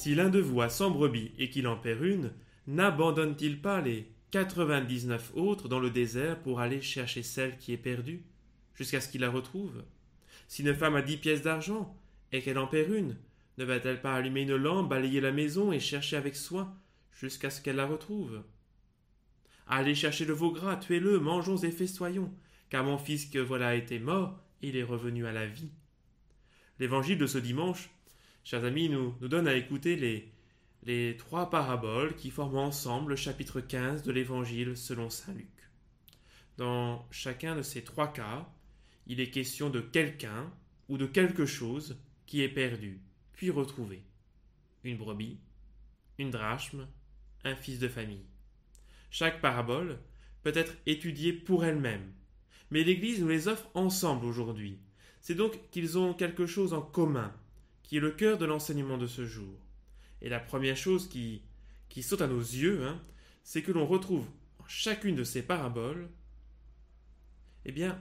Si l'un de vous a cent brebis et qu'il en perd une, n'abandonne-t-il pas les quatre-vingt-dix-neuf autres dans le désert pour aller chercher celle qui est perdue, jusqu'à ce qu'il la retrouve? Si une femme a dix pièces d'argent et qu'elle en perd une, ne va-t-elle pas allumer une lampe, balayer la maison et chercher avec soin jusqu'à ce qu'elle la retrouve? Allez chercher le veau gras, tuez-le, mangeons et festoyons, car mon fils que voilà était mort, il est revenu à la vie. L'évangile de ce dimanche, chers amis, nous, nous donne à écouter les, les trois paraboles qui forment ensemble le chapitre 15 de l'évangile selon saint Luc. Dans chacun de ces trois cas, il est question de quelqu'un ou de quelque chose qui est perdu, puis retrouvé. Une brebis, une drachme, un fils de famille. Chaque parabole peut être étudiée pour elle-même, mais l'Église nous les offre ensemble aujourd'hui. C'est donc qu'ils ont quelque chose en commun, qui est le cœur de l'enseignement de ce jour. Et la première chose qui, qui saute à nos yeux, hein, c'est que l'on retrouve en chacune de ces paraboles, eh bien,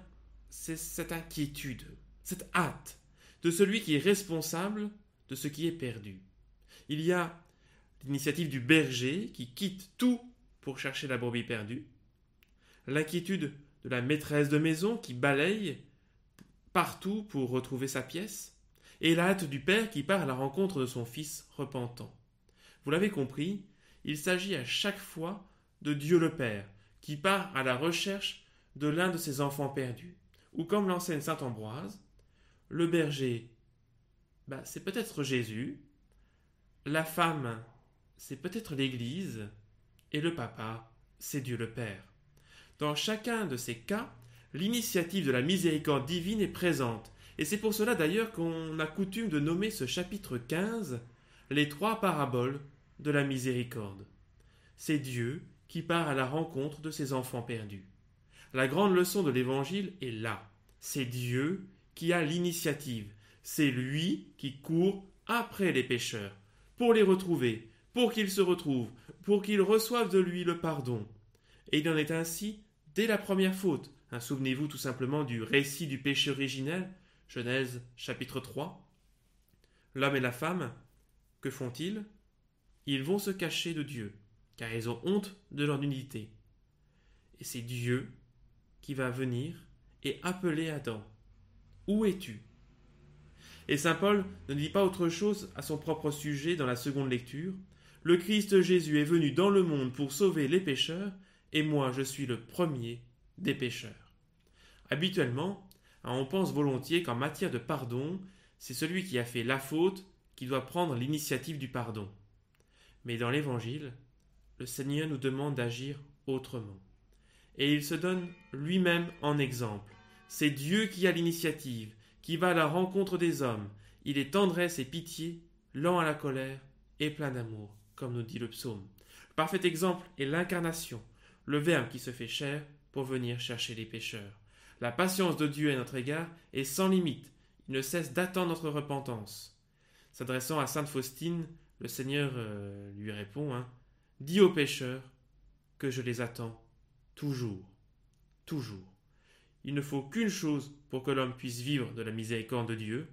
c'est cette inquiétude, cette hâte de celui qui est responsable de ce qui est perdu. Il y a l'initiative du berger qui quitte tout pour chercher la brebis perdue, l'inquiétude de la maîtresse de maison qui balaye partout pour retrouver sa pièce, et la hâte du père qui part à la rencontre de son fils repentant. Vous l'avez compris, il s'agit à chaque fois de Dieu le Père, qui part à la recherche de l'un de ses enfants perdus. Ou comme l'enseigne saint Ambroise, le berger, bah, c'est peut-être Jésus, la femme, c'est peut-être l'Église, et le papa, c'est Dieu le Père. Dans chacun de ces cas, l'initiative de la miséricorde divine est présente, et c'est pour cela d'ailleurs qu'on a coutume de nommer ce chapitre 15 les trois paraboles de la miséricorde. C'est Dieu qui part à la rencontre de ses enfants perdus. La grande leçon de l'Évangile est là. C'est Dieu qui a l'initiative. C'est lui qui court après les pécheurs, pour les retrouver, pour qu'ils se retrouvent, pour qu'ils reçoivent de lui le pardon. Et il en est ainsi dès la première faute. Hein, souvenez-vous tout simplement du récit du péché originel, Genèse chapitre 3. L'homme et la femme, que font-ils? Ils vont se cacher de Dieu, car ils ont honte de leur nudité. Et c'est Dieu qui va venir et appeler Adam. Où es-tu? Et saint Paul ne dit pas autre chose à son propre sujet dans la seconde lecture. Le Christ Jésus est venu dans le monde pour sauver les pécheurs, et moi je suis le premier des pécheurs. Habituellement, on pense volontiers qu'en matière de pardon, c'est celui qui a fait la faute qui doit prendre l'initiative du pardon. Mais dans l'Évangile, le Seigneur nous demande d'agir autrement. Et il se donne lui-même en exemple. C'est Dieu qui a l'initiative, qui va à la rencontre des hommes. Il est tendresse et pitié, lent à la colère et plein d'amour, comme nous dit le psaume. Le parfait exemple est l'incarnation, le Verbe qui se fait chair pour venir chercher les pécheurs. La patience de Dieu à notre égard est sans limite. Il ne cesse d'attendre notre repentance. S'adressant à sainte Faustine, le Seigneur euh, lui répond hein, Dis aux pécheurs que je les attends toujours, toujours. Il ne faut qu'une chose pour que l'homme puisse vivre de la miséricorde de Dieu.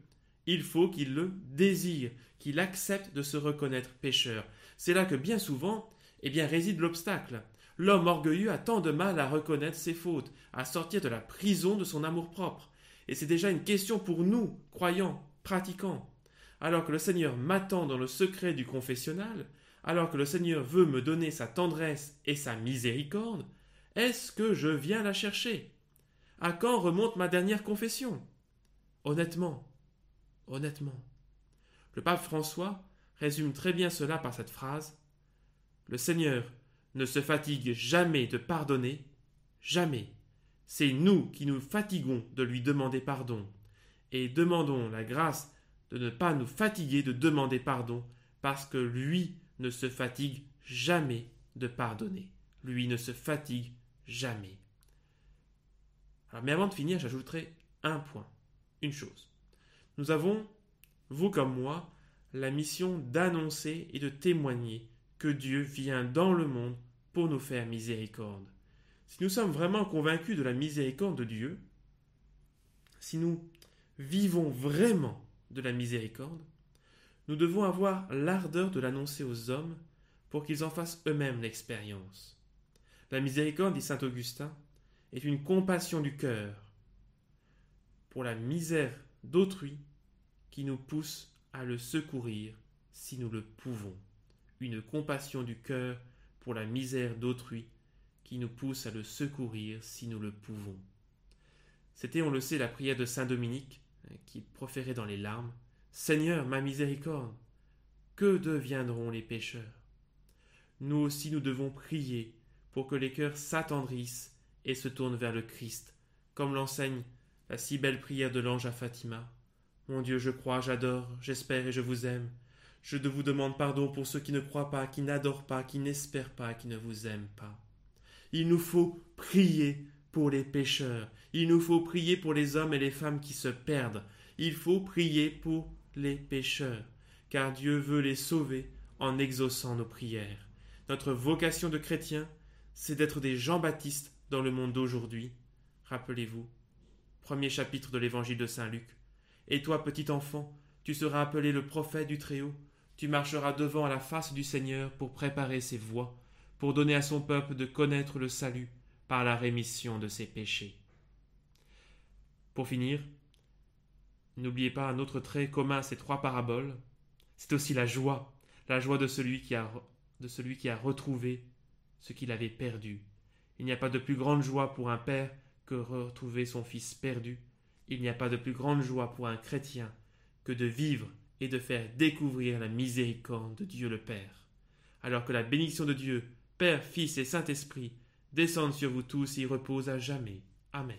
Il faut qu'il le désire, qu'il accepte de se reconnaître pécheur. C'est là que bien souvent, eh bien, réside l'obstacle. L'homme orgueilleux a tant de mal à reconnaître ses fautes, à sortir de la prison de son amour-propre. Et c'est déjà une question pour nous, croyants, pratiquants. Alors que le Seigneur m'attend dans le secret du confessionnal, alors que le Seigneur veut me donner sa tendresse et sa miséricorde, est-ce que je viens la chercher? À quand remonte ma dernière confession? Honnêtement, honnêtement. Le pape François résume très bien cela par cette phrase Le Seigneur ne se fatigue jamais de pardonner, jamais. C'est nous qui nous fatiguons de lui demander pardon, et demandons la grâce de ne pas nous fatiguer de demander pardon, parce que lui ne se fatigue jamais de pardonner. Lui ne se fatigue jamais. Mais avant de finir, j'ajouterai un point, une chose. Nous avons, vous comme moi, la mission d'annoncer et de témoigner que Dieu vient dans le monde pour nous faire miséricorde. Si nous sommes vraiment convaincus de la miséricorde de Dieu, si nous vivons vraiment de la miséricorde, nous devons avoir l'ardeur de l'annoncer aux hommes pour qu'ils en fassent eux-mêmes l'expérience. La miséricorde, dit saint Augustin, est une compassion du cœur pour la misère d'autrui qui nous pousse à le secourir si nous le pouvons. Une compassion du cœur pour la misère d'autrui qui nous pousse à le secourir si nous le pouvons. C'était, on le sait, la prière de saint Dominique hein, qui proférait dans les larmes Seigneur, ma miséricorde, que deviendront les pécheurs? Nous aussi nous devons prier pour que les cœurs s'attendrissent et se tournent vers le Christ, comme l'enseigne la si belle prière de l'ange à Fatima. Mon Dieu, je crois, j'adore, j'espère et je vous aime. Je vous demande pardon pour ceux qui ne croient pas, qui n'adorent pas, qui n'espèrent pas, qui ne vous aiment pas. Il nous faut prier pour les pécheurs. Il nous faut prier pour les hommes et les femmes qui se perdent. Il faut prier pour les pécheurs, car Dieu veut les sauver en exaucant nos prières. Notre vocation de chrétien, c'est d'être des Jean-Baptiste dans le monde d'aujourd'hui. Rappelez-vous, premier chapitre de l'évangile de Saint Luc. Et toi, petit enfant, tu seras appelé le prophète du Très-Haut. Tu marcheras devant à la face du Seigneur pour préparer ses voies, pour donner à son peuple de connaître le salut par la rémission de ses péchés. Pour finir, n'oubliez pas un autre trait commun à ces trois paraboles, c'est aussi la joie, la joie de celui qui a, de celui qui a retrouvé ce qu'il avait perdu. Il n'y a pas de plus grande joie pour un père que retrouver son fils perdu. Il n'y a pas de plus grande joie pour un chrétien que de vivre et de faire découvrir la miséricorde de Dieu le Père. Alors que la bénédiction de Dieu, Père, Fils et Saint-Esprit, descende sur vous tous et repose à jamais. Amen.